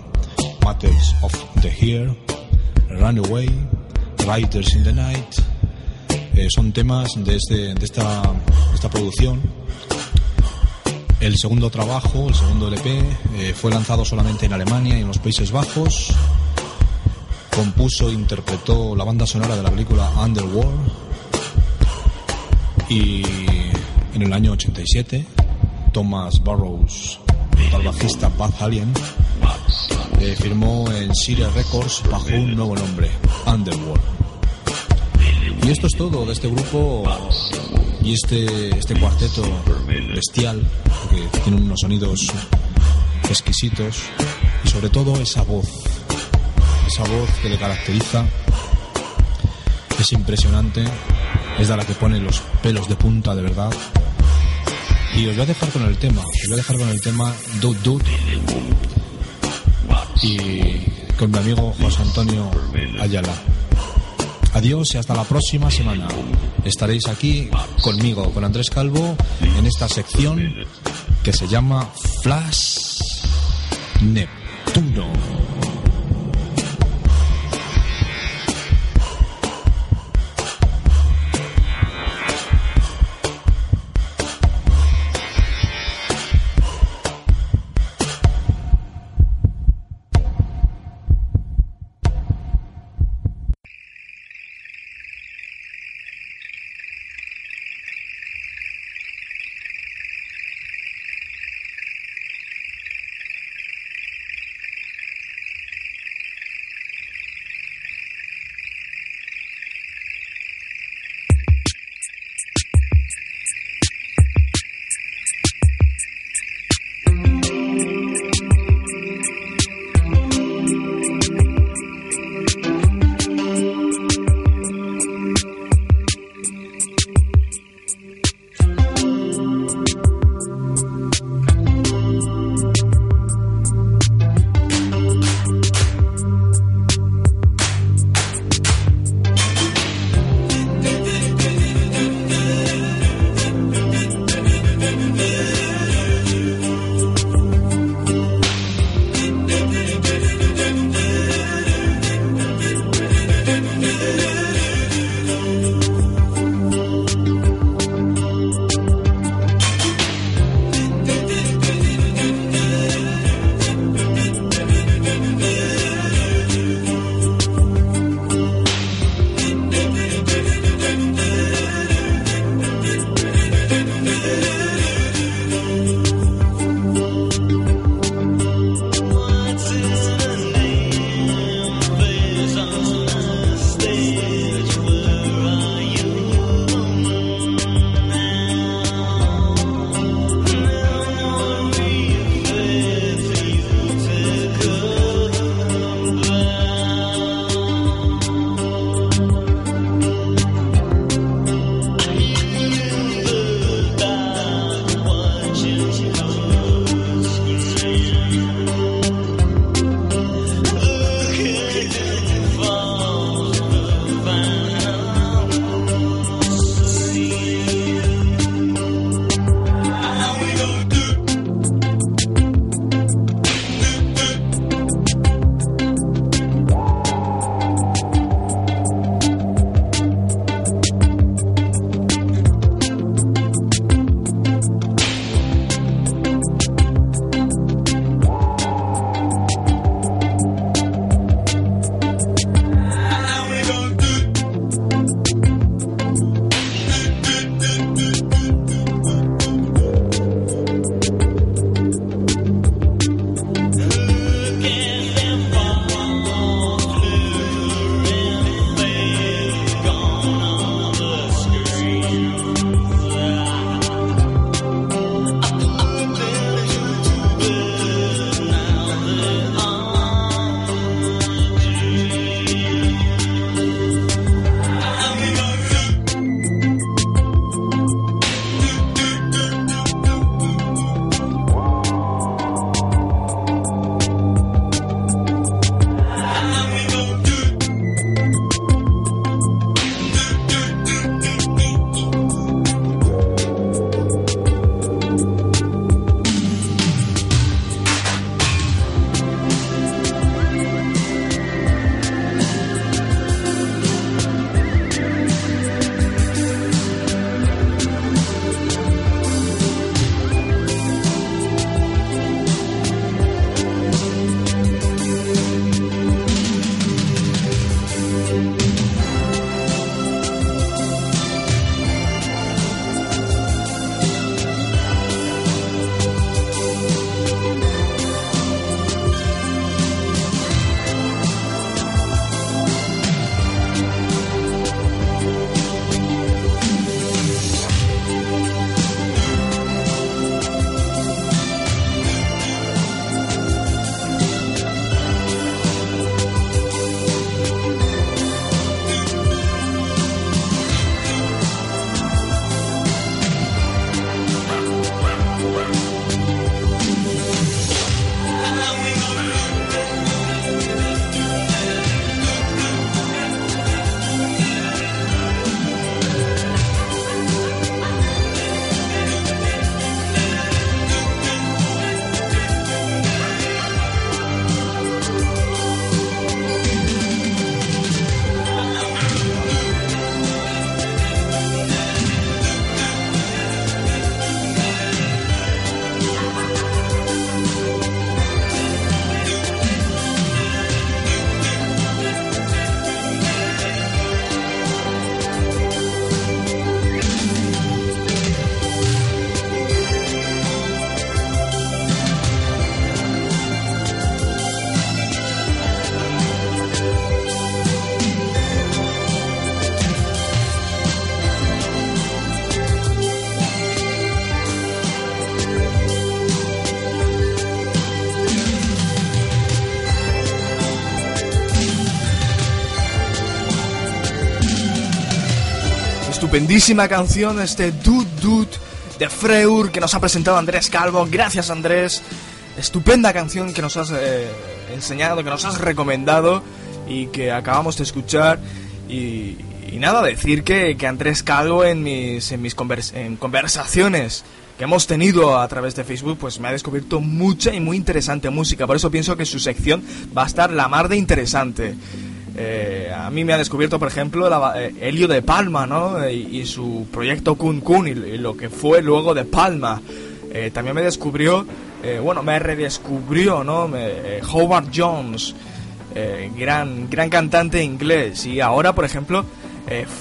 Matters of the Here, Runaway, Riders in the Night, eh, son temas de, este, de, esta, de esta producción. El segundo trabajo, el segundo LP, eh, fue lanzado solamente en Alemania y en los Países Bajos. Compuso e interpretó la banda sonora de la película Underworld. Y en el año 87 Thomas Burrows, el bajista Bad Alien, eh, firmó en Syria Records bajo un nuevo nombre, Underworld. Y esto es todo de este grupo y este, este cuarteto bestial, que tiene unos sonidos exquisitos y sobre todo esa voz, esa voz que le caracteriza, es impresionante, es de la que pone los pelos de punta de verdad. Y os voy a dejar con el tema, os voy a dejar con el tema Dude Dude y con mi amigo José Antonio Ayala. Adiós y hasta la próxima semana. Estaréis aquí conmigo, con Andrés Calvo, en esta sección que se llama Flash Neptuno. Estupendísima canción, este Dude Dude de Freur que nos ha presentado Andrés Calvo. Gracias Andrés. Estupenda canción que nos has eh, enseñado, que nos has recomendado y que acabamos de escuchar. Y, y nada, decir que, que Andrés Calvo en mis, en mis convers- en conversaciones que hemos tenido a través de Facebook, pues me ha descubierto mucha y muy interesante música. Por eso pienso que su sección va a estar la mar de interesante. Eh, a mí me ha descubierto, por ejemplo, la- eh, Helio de Palma, ¿no? Eh, Y, su proyecto Kun Kun y, lo que fue luego de Palma. También me descubrió, bueno, me redescubrió, ¿no? Me- Howard Jones, gran, gran cantante inglés. Y ahora, por ejemplo,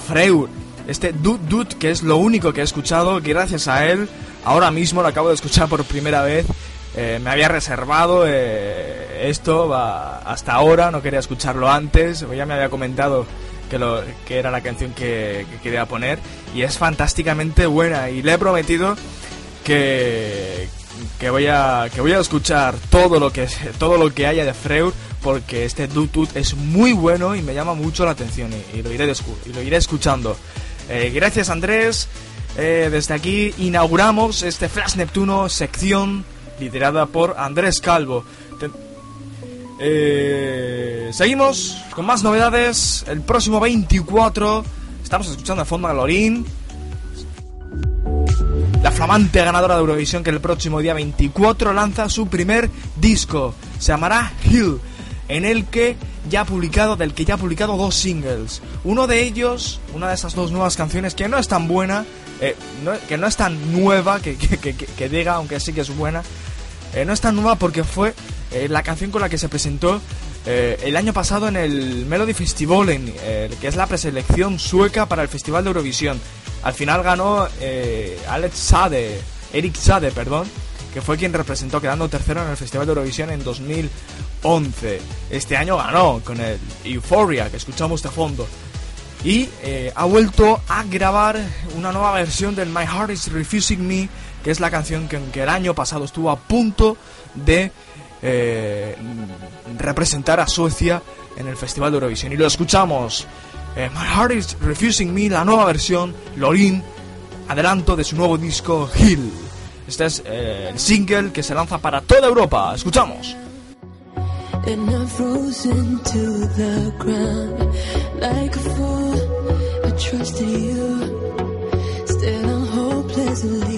Freud, este Dude Dude, que es lo único que he escuchado, gracias a él, ahora mismo lo acabo de escuchar por primera vez. Eh, me había reservado eh, esto hasta ahora, no quería escucharlo antes, ya me había comentado que, lo, que era la canción que, que quería poner y es fantásticamente buena y le he prometido que, que voy a que voy a escuchar todo lo que todo lo que haya de Freud porque este Dut es muy bueno y me llama mucho la atención y, lo iré escuchando. Eh, gracias Andrés. Desde aquí inauguramos este Flash Neptuno sección liderada por Andrés Calvo. Te- eh, seguimos con más novedades. El próximo 24 estamos escuchando a fondo a Lorín, la flamante ganadora de Eurovisión que el próximo día 24 lanza su primer disco. Se llamará Hill, en el que ya ha publicado, del que ya ha publicado dos singles. Uno de ellos, una de esas dos nuevas canciones que no es tan buena, eh, no- que no es tan nueva, que, que, que- que- diga, aunque sí que es buena, eh, no es tan nueva porque fue eh, la canción con la que se presentó el año pasado en el Melody Festival, en, que es la preselección sueca para el Festival de Eurovisión. Al final ganó Alex Sade, Eric Sade, perdón, que fue quien representó quedando tercero en el Festival de Eurovisión en 2011. Este año ganó con el Euphoria que escuchamos de fondo. Y eh, ha vuelto a grabar una nueva versión del My Heart is Refusing Me, que es la canción que, que el año pasado estuvo a punto de eh, representar a Suecia en el Festival de Eurovisión. Y lo escuchamos. Eh, My Heart is Refusing Me, la nueva versión, Lorin, adelanto de su nuevo disco Hill. Este es el single que se lanza para toda Europa. Escuchamos. Trusted you, still I'm hopelessly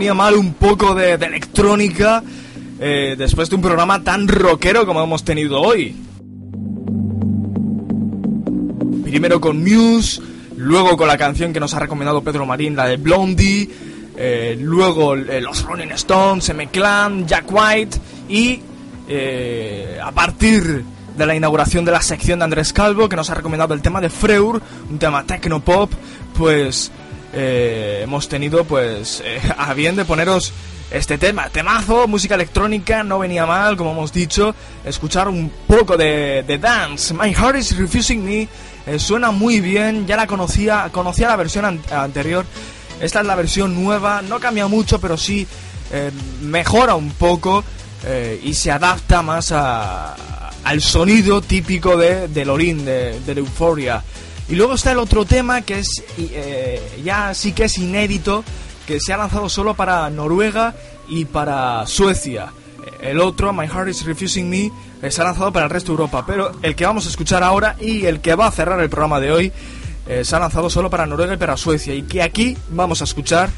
venía mal un poco de, electrónica eh, después de un programa tan rockero como hemos tenido hoy. Primero con Muse, luego con la canción que nos ha recomendado Pedro Marín, la de Blondie, eh, luego eh, los Rolling Stones, M-Clan, Jack White y a partir de la inauguración de la sección de Andrés Calvo que nos ha recomendado el tema de Freur, un tema techno-pop, pues eh, hemos tenido pues eh, a bien de poneros este tema, temazo, música electrónica, no venía mal, como hemos dicho, escuchar un poco de, dance. My Heart is Refusing Me eh, suena muy bien, ya la conocía, conocía la versión an- anterior, esta es la versión nueva, no cambia mucho, pero sí mejora un poco y se adapta más al sonido típico de, Lorin, de, Euphoria. Y luego está el otro tema que es eh, ya sí que es inédito, que se ha lanzado solo para Noruega y para Suecia. El otro, My Heart is Refusing Me, eh, se ha lanzado para el resto de Europa. Pero el que vamos a escuchar ahora y el que va a cerrar el programa de hoy eh, se ha lanzado solo para Noruega y para Suecia. Y que aquí vamos a escuchar,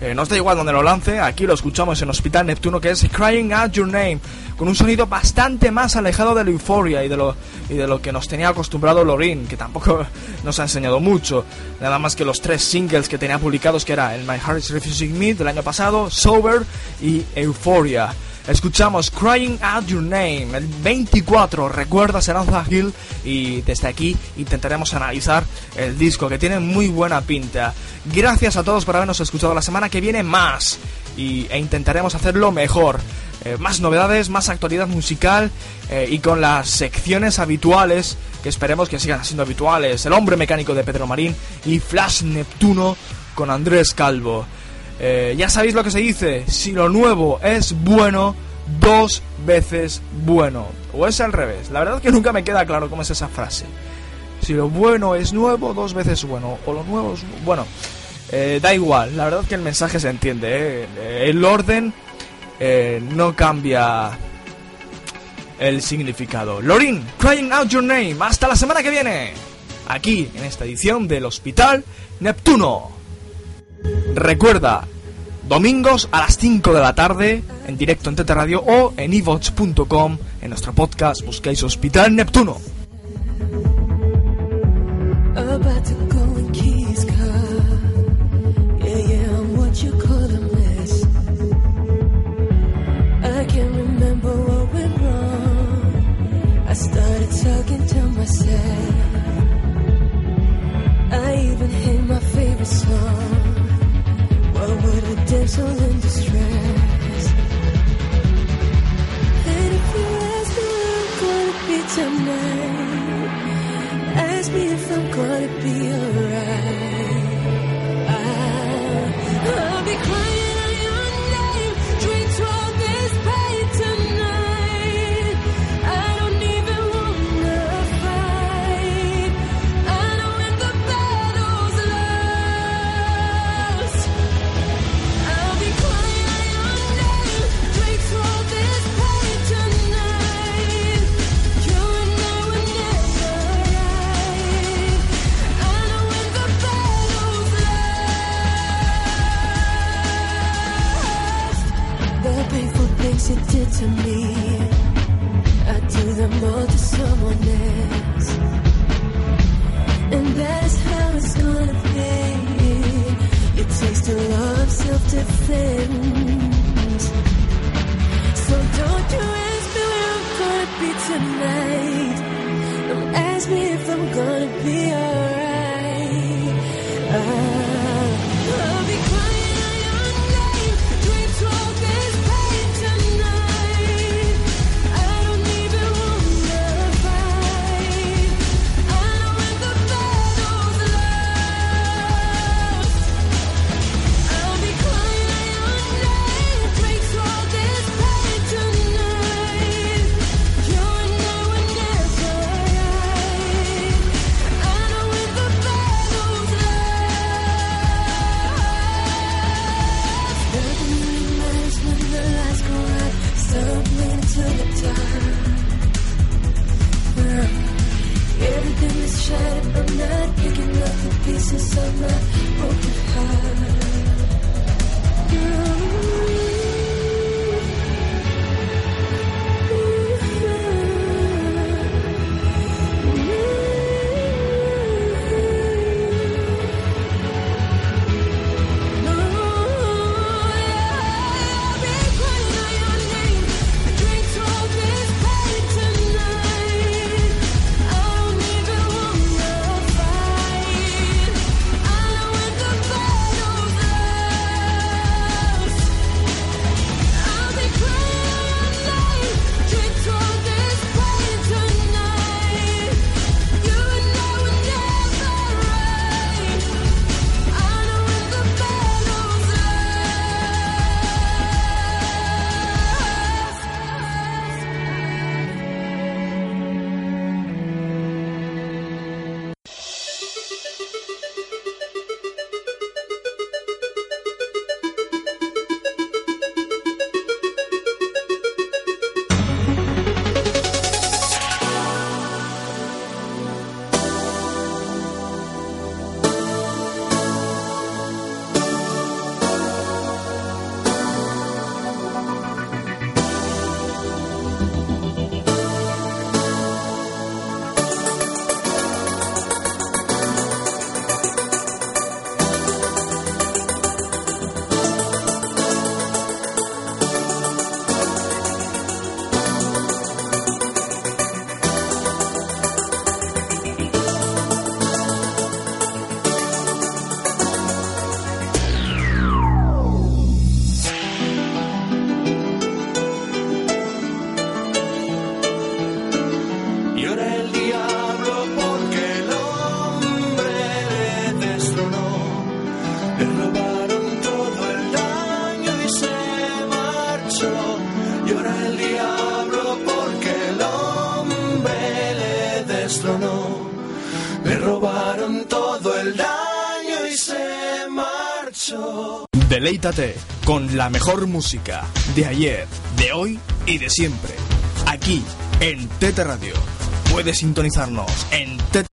eh, nos da igual donde lo lance, aquí lo escuchamos en Hospital Neptuno, que es Crying Out Your Name, con un sonido bastante más alejado de la euforia y de lo, y de lo que nos tenía acostumbrado Lorin, que tampoco nos ha enseñado mucho. Nada más que los tres singles que tenía publicados, que era el My Heart is Refusing Me del año pasado, Sober y Euphoria. Escuchamos Crying Out Your Name, el 24, recuerda Seranza Hill y desde aquí intentaremos analizar el disco que tiene muy buena pinta. Gracias a todos por habernos escuchado la semana que viene más y, e intentaremos hacerlo mejor. Eh, más novedades, más actualidad musical eh, y con las secciones habituales que esperemos que sigan siendo habituales. El hombre mecánico de Pedro Marín y Flash Neptuno con Andrés Calvo. Eh, ya sabéis lo que se dice, si lo nuevo es bueno, dos veces bueno. O es al revés, la verdad es que nunca me queda claro cómo es esa frase. Si lo bueno es nuevo, dos veces bueno. O lo nuevo es... Bueno, eh, da igual, la verdad es que el mensaje se entiende. ¿eh? El orden eh, no cambia el significado. Lorin, Crying Out Your Name. Hasta la semana que viene. Aquí, en esta edición del Hospital Neptuno. Recuerda, domingos a las 5 de la tarde, en directo en Tete Radio o en evox.com, en nuestro podcast busquéis Hospital Neptuno. I even my favorite song. And if you ask me I'm gonna be tonight. Ask me if I'm gonna be alright. I'll be crying to me, I do them all to someone else. And that's how it's gonna be. You taste the love self-defense. So don't you ask me where I'm gonna be tonight. Don't ask me if I'm gonna be alright. Con la mejor música de ayer, de hoy y de siempre. Aquí, en Tete Radio. Puedes sintonizarnos en